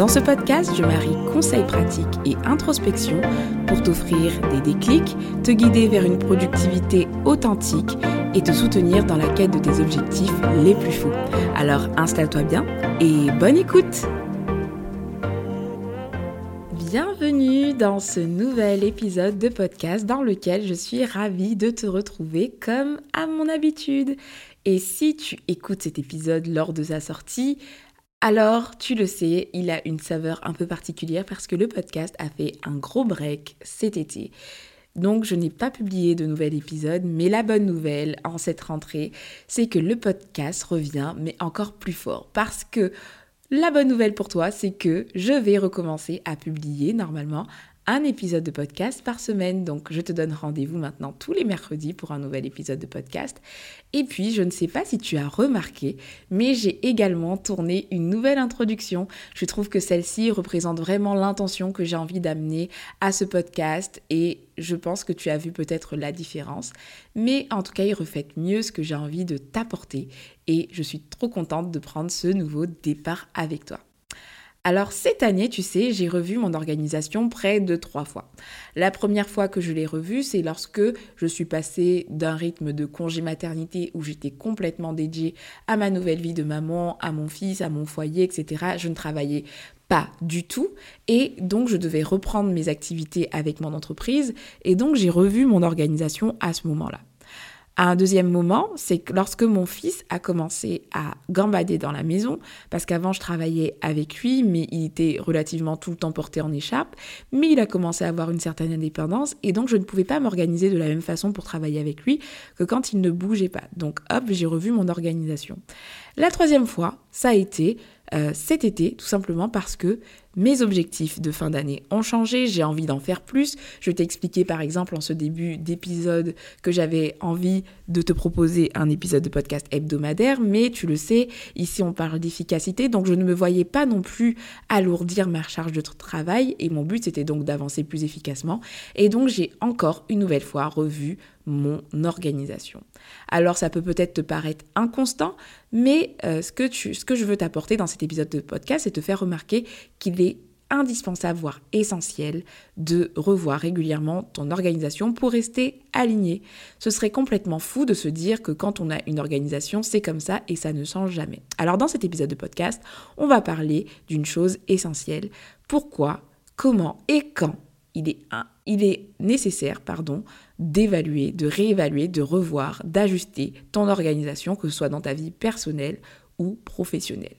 Dans ce podcast, je marie conseils pratiques et introspection pour t'offrir des déclics, te guider vers une productivité authentique et te soutenir dans la quête de tes objectifs les plus fous. Alors installe-toi bien et bonne écoute Bienvenue dans ce nouvel épisode de podcast dans lequel je suis ravie de te retrouver comme à mon habitude. Et si tu écoutes cet épisode lors de sa sortie, alors, tu le sais, il a une saveur un peu particulière parce que le podcast a fait un gros break cet été. Donc je n'ai pas publié de nouvel épisode, mais la bonne nouvelle en cette rentrée, c'est que le podcast revient, mais encore plus fort. Parce que la bonne nouvelle pour toi, c'est que je vais recommencer à publier normalement un épisode de podcast par semaine. Donc je te donne rendez-vous maintenant tous les mercredis pour un nouvel épisode de podcast. Et puis je ne sais pas si tu as remarqué, mais j'ai également tourné une nouvelle introduction. Je trouve que celle-ci représente vraiment l'intention que j'ai envie d'amener à ce podcast et je pense que tu as vu peut-être la différence. Mais en tout cas, il reflète mieux ce que j'ai envie de t'apporter et je suis trop contente de prendre ce nouveau départ avec toi. Alors cette année, tu sais, j'ai revu mon organisation près de trois fois. La première fois que je l'ai revue, c'est lorsque je suis passée d'un rythme de congé maternité où j'étais complètement dédiée à ma nouvelle vie de maman, à mon fils, à mon foyer, etc. Je ne travaillais pas du tout et donc je devais reprendre mes activités avec mon entreprise et donc j'ai revu mon organisation à ce moment-là. Un deuxième moment, c'est que lorsque mon fils a commencé à gambader dans la maison, parce qu'avant je travaillais avec lui, mais il était relativement tout le temps porté en écharpe, mais il a commencé à avoir une certaine indépendance, et donc je ne pouvais pas m'organiser de la même façon pour travailler avec lui que quand il ne bougeait pas. Donc hop, j'ai revu mon organisation. La troisième fois, ça a été euh, cet été, tout simplement parce que mes objectifs de fin d'année ont changé, j'ai envie d'en faire plus. Je t'ai expliqué par exemple en ce début d'épisode que j'avais envie de te proposer un épisode de podcast hebdomadaire, mais tu le sais, ici on parle d'efficacité, donc je ne me voyais pas non plus alourdir ma charge de travail et mon but c'était donc d'avancer plus efficacement. Et donc j'ai encore une nouvelle fois revu mon organisation. Alors ça peut peut-être te paraître inconstant, mais euh, ce, que ce que je veux t'apporter dans cet épisode de podcast, c'est te faire remarquer qu'il est indispensable, voire essentiel, de revoir régulièrement ton organisation pour rester aligné. Ce serait complètement fou de se dire que quand on a une organisation, c'est comme ça et ça ne change jamais. Alors dans cet épisode de podcast, on va parler d'une chose essentielle. Pourquoi, comment et quand il est, nécessaire pardon, d'évaluer, de réévaluer, de revoir, d'ajuster ton organisation, que ce soit dans ta vie personnelle ou professionnelle.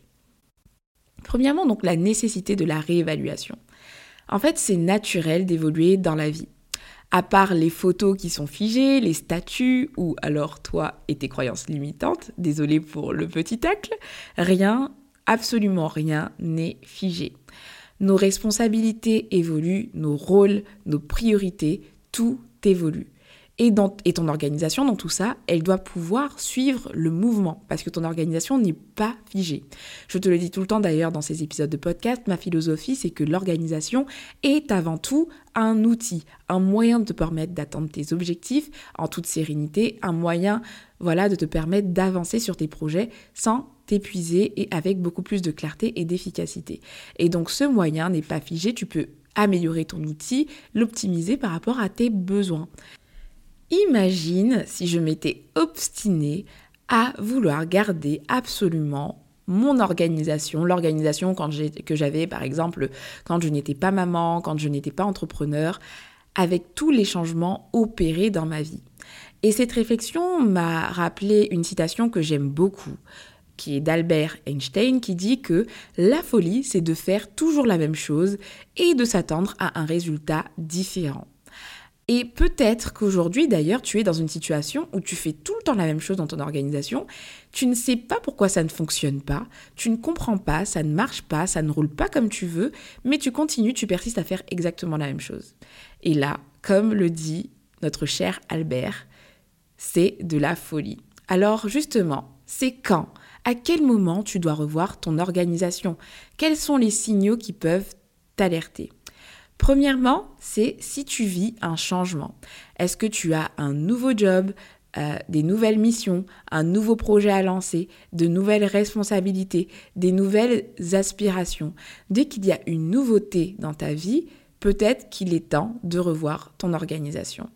Premièrement, donc la nécessité de la réévaluation. En fait, c'est naturel d'évoluer dans la vie. À part les photos qui sont figées, les statuts, ou alors toi et tes croyances limitantes, désolé pour le petit tacle, rien, absolument rien n'est figé. Nos responsabilités évoluent, nos rôles, nos priorités, tout évolue. Et, ton organisation, dans tout ça, elle doit pouvoir suivre le mouvement, parce que ton organisation n'est pas figée. Je te le dis tout le temps d'ailleurs dans ces épisodes de podcast, ma philosophie, c'est que l'organisation est avant tout un outil, un moyen de te permettre d'atteindre tes objectifs en toute sérénité, un moyen voilà, de te permettre d'avancer sur tes projets sans t'épuiser et avec beaucoup plus de clarté et d'efficacité. Et donc ce moyen n'est pas figé, tu peux améliorer ton outil, l'optimiser par rapport à tes besoins. Imagine si je m'étais obstinée à vouloir garder absolument mon organisation, l'organisation que j'avais par exemple quand je n'étais pas maman, quand je n'étais pas entrepreneur, avec tous les changements opérés dans ma vie. Et cette réflexion m'a rappelé une citation que j'aime beaucoup, qui est d'Albert Einstein, qui dit que la folie, c'est de faire toujours la même chose et de s'attendre à un résultat différent. Et peut-être qu'aujourd'hui, d'ailleurs, tu es dans une situation où tu fais tout le temps la même chose dans ton organisation, tu ne sais pas pourquoi ça ne fonctionne pas, tu ne comprends pas, ça ne marche pas, ça ne roule pas comme tu veux, mais tu continues, tu persistes à faire exactement la même chose. Et là, comme le dit notre cher Albert, c'est de la folie. Alors justement, c'est quand? À quel moment tu dois revoir ton organisation? Quels sont les signaux qui peuvent t'alerter? Premièrement, c'est si tu vis un changement. Est-ce que tu as un nouveau job, euh, des nouvelles missions, un nouveau projet à lancer, de nouvelles responsabilités, des nouvelles aspirations? Dès qu'il y a une nouveauté dans ta vie, peut-être qu'il est temps de revoir ton organisation.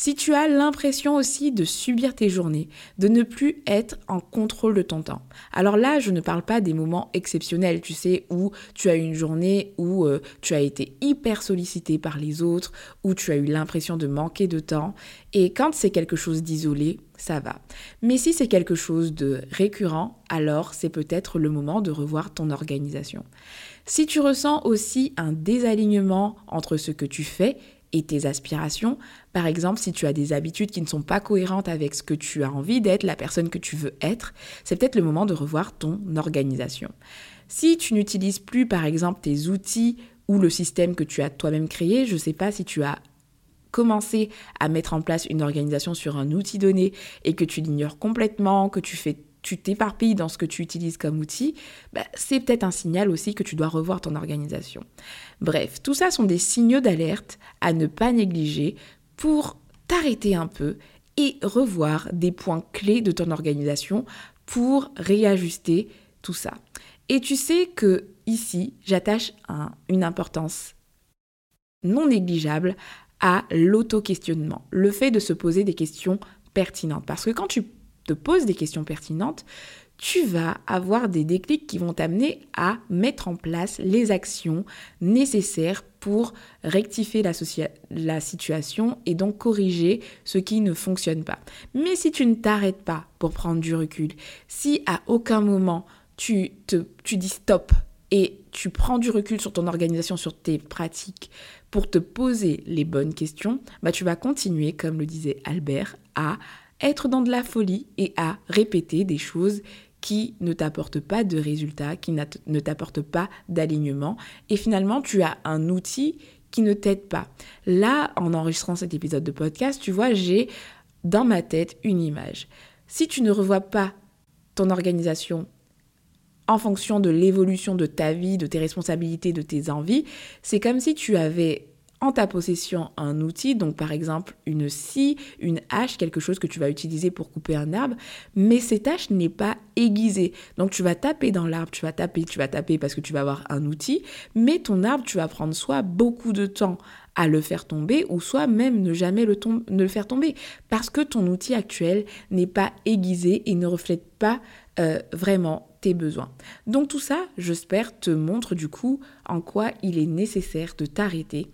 Si tu as l'impression aussi de subir tes journées, de ne plus être en contrôle de ton temps. Alors là, je ne parle pas des moments exceptionnels, tu sais, où tu as une journée où euh, tu as été hyper sollicité par les autres, où tu as eu l'impression de manquer de temps. Et quand c'est quelque chose d'isolé, ça va. Mais si c'est quelque chose de récurrent, alors c'est peut-être le moment de revoir ton organisation. Si tu ressens aussi un désalignement entre ce que tu fais et tes aspirations. Par exemple, si tu as des habitudes qui ne sont pas cohérentes avec ce que tu as envie d'être, la personne que tu veux être, c'est peut-être le moment de revoir ton organisation. Si tu n'utilises plus, par exemple, tes outils ou le système que tu as toi-même créé, je ne sais pas si tu as commencé à mettre en place une organisation sur un outil donné et que tu l'ignores complètement, que tu fais tu t'éparpilles dans ce que tu utilises comme outil, bah, c'est peut-être un signal aussi que tu dois revoir ton organisation. Bref, tout ça sont des signaux d'alerte à ne pas négliger pour t'arrêter un peu et revoir des points clés de ton organisation pour réajuster tout ça. Et tu sais que ici, j'attache une importance non négligeable à l'auto-questionnement, le fait de se poser des questions pertinentes. Parce que quand tu te des questions pertinentes, tu vas avoir des déclics qui vont t'amener à mettre en place les actions nécessaires pour rectifier la, situation et donc corriger ce qui ne fonctionne pas. Mais si tu ne t'arrêtes pas pour prendre du recul, si à aucun moment tu, te, dis stop et tu prends du recul sur ton organisation, sur tes pratiques, pour te poser les bonnes questions, bah tu vas continuer, comme le disait Albert, à être dans de la folie et à répéter des choses qui ne t'apportent pas de résultats, qui ne t'apportent pas d'alignement. Et finalement, tu as un outil qui ne t'aide pas. Là, en enregistrant cet épisode de podcast, tu vois, j'ai dans ma tête une image. Si tu ne revois pas ton organisation en fonction de l'évolution de ta vie, de tes responsabilités, de tes envies, c'est comme si tu avais en ta possession un outil, donc par exemple une scie, une hache, quelque chose que tu vas utiliser pour couper un arbre, mais cette hache n'est pas aiguisée. Donc tu vas taper dans l'arbre, tu vas taper, tu vas taper parce que tu vas avoir un outil, mais ton arbre, tu vas prendre soit beaucoup de temps à le faire tomber ou soit même ne jamais le, faire tomber parce que ton outil actuel n'est pas aiguisé et ne reflète pas euh, vraiment tes besoins. Donc tout ça, j'espère, te montre du coup en quoi il est nécessaire de t'arrêter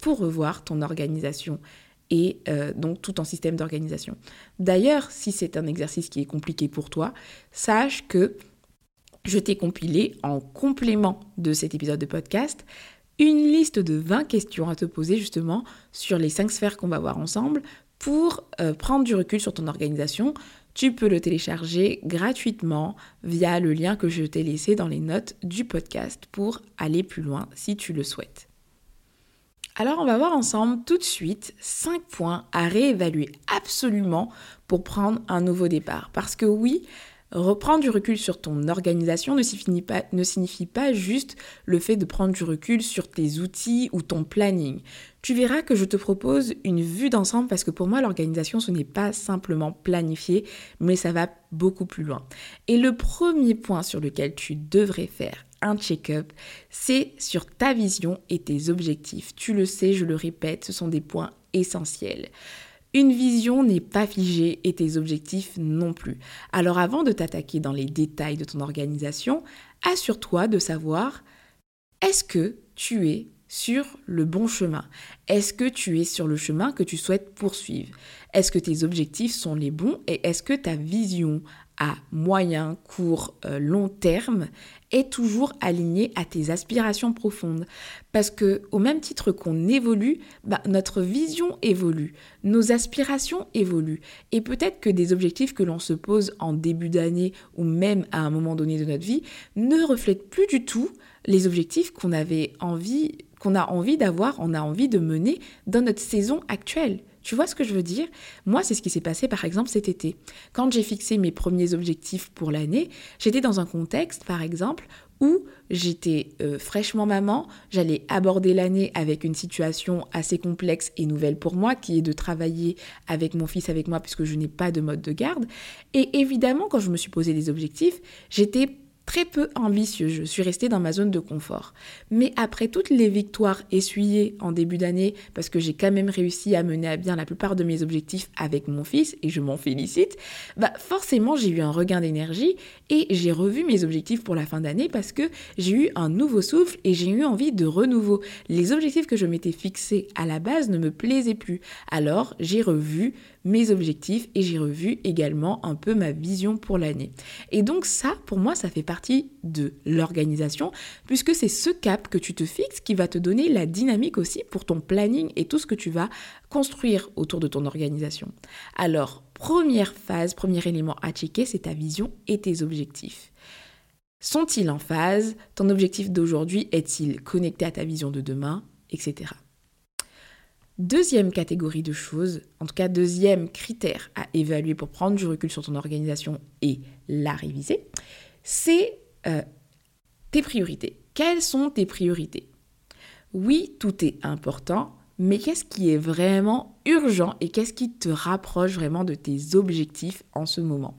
pour revoir ton organisation et euh, donc tout ton système d'organisation. D'ailleurs, si c'est un exercice qui est compliqué pour toi, sache que je t'ai compilé en complément de cet épisode de podcast une liste de 20 questions à te poser justement sur les 5 sphères qu'on va voir ensemble pour euh, prendre du recul sur ton organisation. Tu peux le télécharger gratuitement via le lien que je t'ai laissé dans les notes du podcast pour aller plus loin si tu le souhaites. Alors on va voir ensemble tout de suite 5 points à réévaluer absolument pour prendre un nouveau départ. Parce que oui, reprendre du recul sur ton organisation ne signifie, pas, ne signifie pas juste le fait de prendre du recul sur tes outils ou ton planning. Tu verras que je te propose une vue d'ensemble parce que pour moi l'organisation ce n'est pas simplement planifier mais ça va beaucoup plus loin. Et le premier point sur lequel tu devrais faire un check-up, c'est sur ta vision et tes objectifs. Tu le sais, je le répète, ce sont des points essentiels. Une vision n'est pas figée et tes objectifs non plus. Alors avant de t'attaquer dans les détails de ton organisation, assure-toi de savoir est-ce que tu es sur le bon chemin? Est-ce que tu es sur le chemin que tu souhaites poursuivre? Est-ce que tes objectifs sont les bons et est-ce que ta vision à moyen, court, euh, long terme est toujours aligné à tes aspirations profondes? Parce que au même titre qu'on évolue, bah, notre vision évolue, nos aspirations évoluent. Et peut-être que des objectifs que l'on se pose en début d'année ou même à un moment donné de notre vie ne reflètent plus du tout les objectifs qu'on avait envie, qu'on a envie d'avoir, on a envie de mener dans notre saison actuelle. Tu vois ce que je veux dire? Moi, c'est ce qui s'est passé par exemple cet été. Quand j'ai fixé mes premiers objectifs pour l'année, j'étais dans un contexte, par exemple, où j'étais euh, fraîchement maman, j'allais aborder l'année avec une situation assez complexe et nouvelle pour moi, qui est de travailler avec mon fils avec moi puisque je n'ai pas de mode de garde. Et évidemment, quand je me suis posé des objectifs, j'étais très peu ambitieux, je suis restée dans ma zone de confort. Mais après toutes les victoires essuyées en début d'année, parce que j'ai quand même réussi à mener à bien la plupart de mes objectifs avec mon fils, et je m'en félicite, bah forcément j'ai eu un regain d'énergie et j'ai revu mes objectifs pour la fin d'année parce que j'ai eu un nouveau souffle et j'ai eu envie de renouveau. Les objectifs que je m'étais fixés à la base ne me plaisaient plus. Alors j'ai revu mes objectifs et j'ai revu également un peu ma vision pour l'année. Et donc ça, pour moi, ça fait partie de l'organisation, puisque c'est ce cap que tu te fixes qui va te donner la dynamique aussi pour ton planning et tout ce que tu vas construire autour de ton organisation. Alors, première phase, premier élément à checker, c'est ta vision et tes objectifs. Sont-ils en phase? Ton objectif d'aujourd'hui est-il connecté à ta vision de demain Etc. Deuxième catégorie de choses, en tout cas deuxième critère à évaluer pour prendre du recul sur ton organisation et la réviser, c'est euh, tes priorités. Quelles sont tes priorités? Oui, tout est important, mais qu'est-ce qui est vraiment urgent et qu'est-ce qui te rapproche vraiment de tes objectifs en ce moment?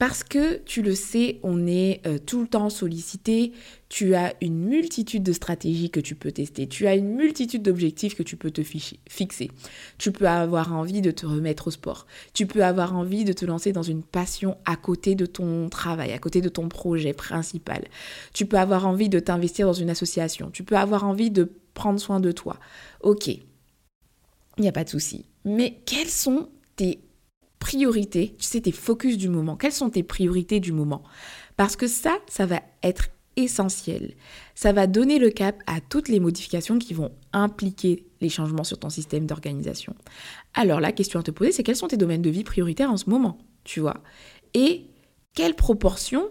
Parce que tu le sais, on est euh, tout le temps sollicité, tu as une multitude de stratégies que tu peux tester, tu as une multitude d'objectifs que tu peux te fixer. Tu peux avoir envie de te remettre au sport, tu peux avoir envie de te lancer dans une passion à côté de ton travail, à côté de ton projet principal. Tu peux avoir envie de t'investir dans une association, tu peux avoir envie de prendre soin de toi. Ok, il n'y a pas de souci. Mais quels sont tes priorités, tu sais, tes focus du moment. Quelles sont tes priorités du moment? Parce que ça, ça va être essentiel. Ça va donner le cap à toutes les modifications qui vont impliquer les changements sur ton système d'organisation. Alors la question à te poser, c'est quels sont tes domaines de vie prioritaires en ce moment, tu vois? Et quelle proportion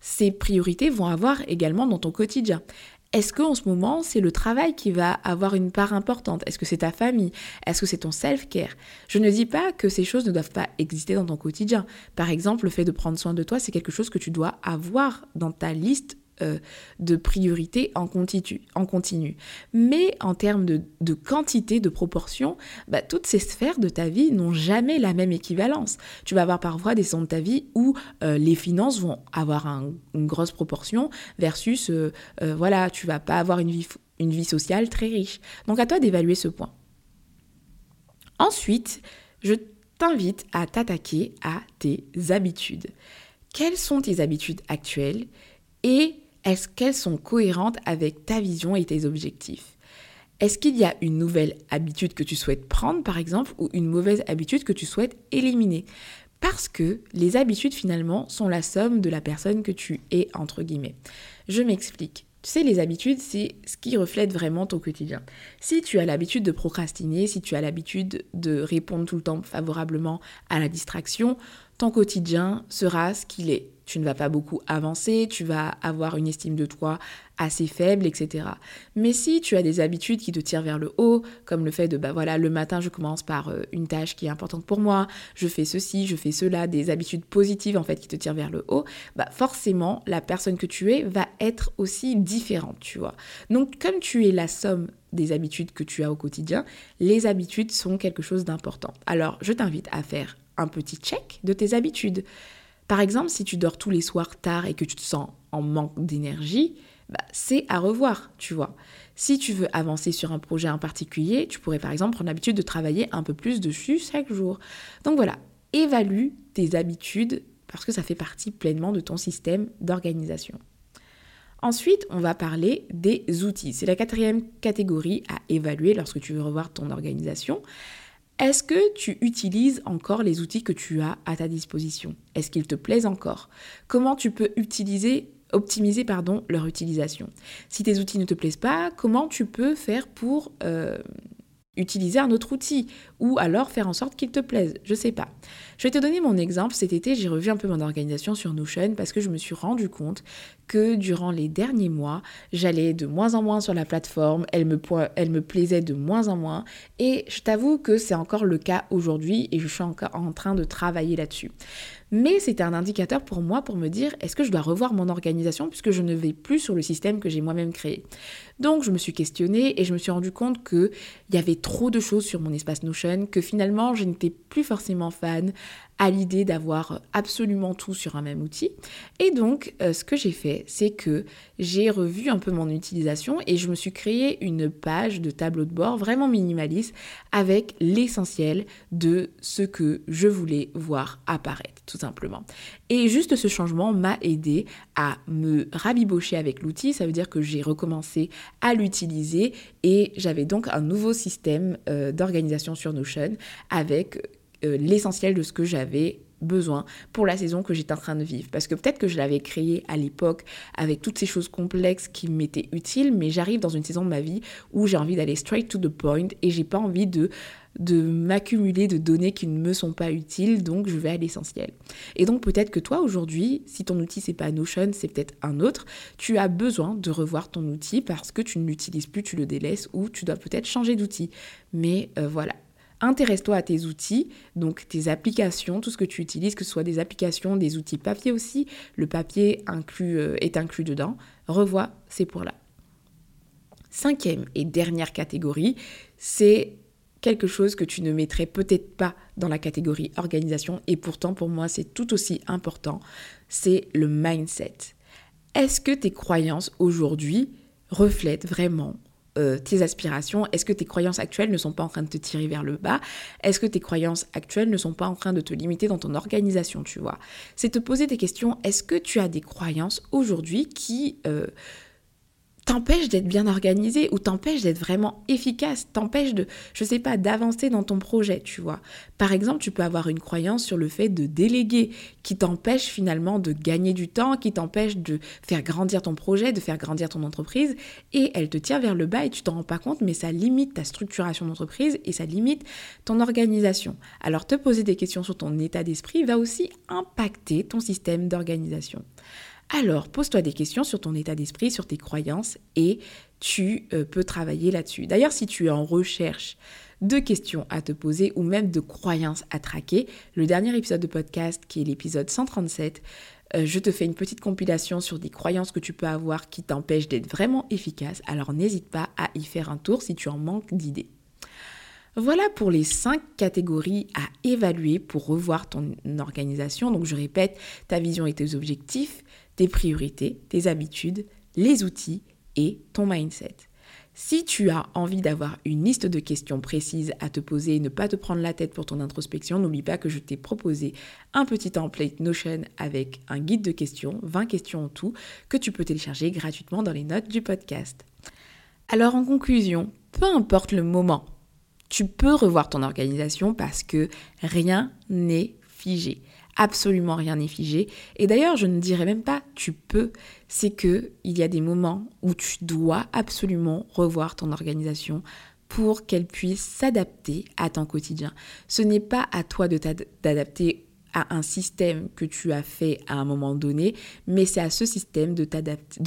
ces priorités vont avoir également dans ton quotidien? Est-ce qu'en ce moment, c'est le travail qui va avoir une part importante? Est-ce que c'est ta famille? Est-ce que c'est ton self-care? Je ne dis pas que ces choses ne doivent pas exister dans ton quotidien. Par exemple, le fait de prendre soin de toi, c'est quelque chose que tu dois avoir dans ta liste euh, de priorité en continu. Mais en termes de, quantité, de proportion, bah, toutes ces sphères de ta vie n'ont jamais la même équivalence. Tu vas avoir parfois des sons de ta vie où euh, les finances vont avoir une grosse proportion versus, euh, voilà, tu vas pas avoir une vie, une vie sociale très riche. Donc à toi d'évaluer ce point. Ensuite, je t'invite à t'attaquer à tes habitudes. Quelles sont tes habitudes actuelles et est-ce qu'elles sont cohérentes avec ta vision et tes objectifs? Est-ce qu'il y a une nouvelle habitude que tu souhaites prendre, par exemple, ou une mauvaise habitude que tu souhaites éliminer? Parce que les habitudes finalement sont la somme de la personne que tu es, entre guillemets. Je m'explique. Tu sais, les habitudes, c'est ce qui reflète vraiment ton quotidien. Si tu as l'habitude de procrastiner, si tu as l'habitude de répondre tout le temps favorablement à la distraction, ton quotidien sera ce qu'il est tu ne vas pas beaucoup avancer, tu vas avoir une estime de toi assez faible, etc. Mais si tu as des habitudes qui te tirent vers le haut, comme le fait de, bah voilà, le matin, je commence par euh, une tâche qui est importante pour moi, je fais ceci, je fais cela, des habitudes positives en fait qui te tirent vers le haut, bah forcément, la personne que tu es va être aussi différente, tu vois. Donc, comme tu es la somme des habitudes que tu as au quotidien, les habitudes sont quelque chose d'important. Alors, je t'invite à faire un petit check de tes habitudes. Par exemple, si tu dors tous les soirs tard et que tu te sens en manque d'énergie, bah, c'est à revoir, tu vois. Si tu veux avancer sur un projet en particulier, tu pourrais par exemple prendre l'habitude de travailler un peu plus dessus chaque jour. Donc voilà, évalue tes habitudes parce que ça fait partie pleinement de ton système d'organisation. Ensuite, on va parler des outils. C'est la quatrième catégorie à évaluer lorsque tu veux revoir ton organisation. Est-ce que tu utilises encore les outils que tu as à ta disposition? Est-ce qu'ils te plaisent encore? Comment tu peux utiliser optimiser pardon, leur utilisation? Si tes outils ne te plaisent pas, comment tu peux faire pour euh, utiliser un autre outil ou alors faire en sorte qu'il te plaise, je sais pas. Je vais te donner mon exemple. Cet été, j'ai revu un peu mon organisation sur Notion parce que je me suis rendu compte que durant les derniers mois, j'allais de moins en moins sur la plateforme, elle elle me plaisait de moins en moins et je t'avoue que c'est encore le cas aujourd'hui et je suis encore en train de travailler là-dessus. Mais c'était un indicateur pour moi pour me dire est-ce que je dois revoir mon organisation puisque je ne vais plus sur le système que j'ai moi-même créé? Donc je me suis questionnée et je me suis rendu compte qu'il y avait trop de choses sur mon espace Notion, que finalement je n'étais plus forcément fan à l'idée d'avoir absolument tout sur un même outil. Et donc, euh, ce que j'ai fait, c'est que j'ai revu un peu mon utilisation et je me suis créé une page de tableau de bord vraiment minimaliste avec l'essentiel de ce que je voulais voir apparaître, tout simplement. Et juste ce changement m'a aidé à me rabibocher avec l'outil. Ça veut dire que j'ai recommencé à l'utiliser et j'avais donc un nouveau système euh, d'organisation sur Notion avec euh, l'essentiel de ce que j'avais besoin pour la saison que j'étais en train de vivre. Parce que peut-être que je l'avais créé à l'époque avec toutes ces choses complexes qui m'étaient utiles, mais j'arrive dans une saison de ma vie où j'ai envie d'aller straight to the point et j'ai pas envie de de m'accumuler de données qui ne me sont pas utiles, donc je vais à l'essentiel. Et donc peut-être que toi aujourd'hui, si ton outil c'est pas Notion, c'est peut-être un autre, tu as besoin de revoir ton outil parce que tu ne l'utilises plus, tu le délaisses ou tu dois peut-être changer d'outil. Mais euh, voilà, Intéresse-toi à tes outils, donc tes applications, tout ce que tu utilises, que ce soit des applications, des outils papier aussi. Le papier inclus, euh, est inclus dedans. Revois c'est pour là Cinquième et dernière catégorie, c'est quelque chose que tu ne mettrais peut-être pas dans la catégorie organisation et pourtant pour moi c'est tout aussi important, c'est le mindset. Est-ce que tes croyances aujourd'hui reflètent vraiment euh, tes aspirations. Est-ce que tes croyances actuelles ne sont pas en train de te tirer vers le bas? Est-ce que tes croyances actuelles ne sont pas en train de te limiter dans ton organisation, tu vois? C'est te poser des questions. Est-ce que tu as des croyances aujourd'hui qui... Euh, t'empêche d'être bien organisé ou t'empêche d'être vraiment efficace, t'empêche de, je sais pas, d'avancer dans ton projet, tu vois. Par exemple, tu peux avoir une croyance sur le fait de déléguer qui t'empêche finalement de gagner du temps, qui t'empêche de faire grandir ton projet, de faire grandir ton entreprise et elle te tire vers le bas et tu t'en rends pas compte, mais ça limite ta structuration d'entreprise et ça limite ton organisation. Alors te poser des questions sur ton état d'esprit va aussi impacter ton système d'organisation alors pose-toi des questions sur ton état d'esprit, sur tes croyances et tu euh, peux travailler là-dessus. D'ailleurs, si tu es en recherche de questions à te poser ou même de croyances à traquer, le dernier épisode de podcast qui est l'épisode 137, euh, je te fais une petite compilation sur des croyances que tu peux avoir qui t'empêchent d'être vraiment efficace. Alors n'hésite pas à y faire un tour si tu en manques d'idées. Voilà pour les cinq catégories à évaluer pour revoir ton organisation. Donc je répète, ta vision et tes objectifs, tes priorités, tes habitudes, les outils et ton mindset. Si tu as envie d'avoir une liste de questions précises à te poser et ne pas te prendre la tête pour ton introspection, n'oublie pas que je t'ai proposé un petit template Notion avec un guide de questions, 20 questions en tout, que tu peux télécharger gratuitement dans les notes du podcast. Alors en conclusion, peu importe le moment, tu peux revoir ton organisation parce que rien n'est figé absolument rien n'est figé. Et d'ailleurs, je ne dirais même pas tu peux, c'est que il y a des moments où tu dois absolument revoir ton organisation pour qu'elle puisse s'adapter à ton quotidien. Ce n'est pas à toi de t'adapter à un système que tu as fait à un moment donné, mais c'est à ce système de,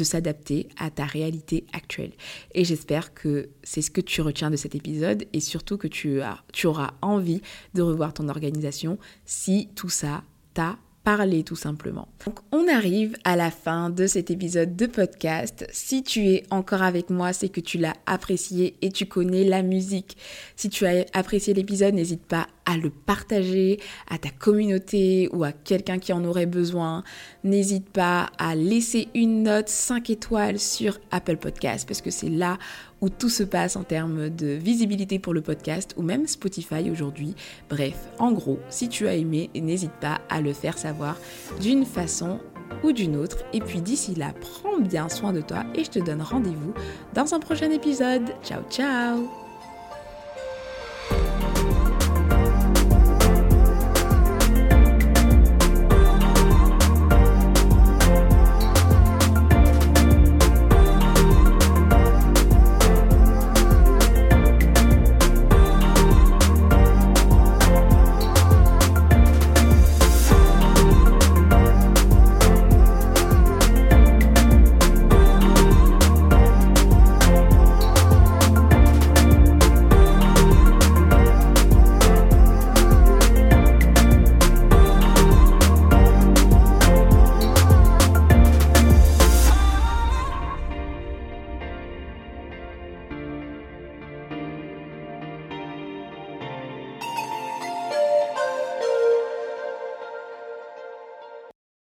s'adapter à ta réalité actuelle. Et j'espère que c'est ce que tu retiens de cet épisode et surtout que tu, as, tu auras envie de revoir ton organisation si tout ça t'a parler tout simplement. Donc on arrive à la fin de cet épisode de podcast. Si tu es encore avec moi, c'est que tu l'as apprécié et tu connais la musique. Si tu as apprécié l'épisode, n'hésite pas à le partager à ta communauté ou à quelqu'un qui en aurait besoin. N'hésite pas à laisser une note 5 étoiles sur Apple Podcast parce que c'est là où tout se passe en termes de visibilité pour le podcast ou même Spotify aujourd'hui. Bref, en gros, si tu as aimé, n'hésite pas à le faire savoir d'une façon ou d'une autre. Et puis d'ici là, prends bien soin de toi et je te donne rendez-vous dans un prochain épisode. Ciao ciao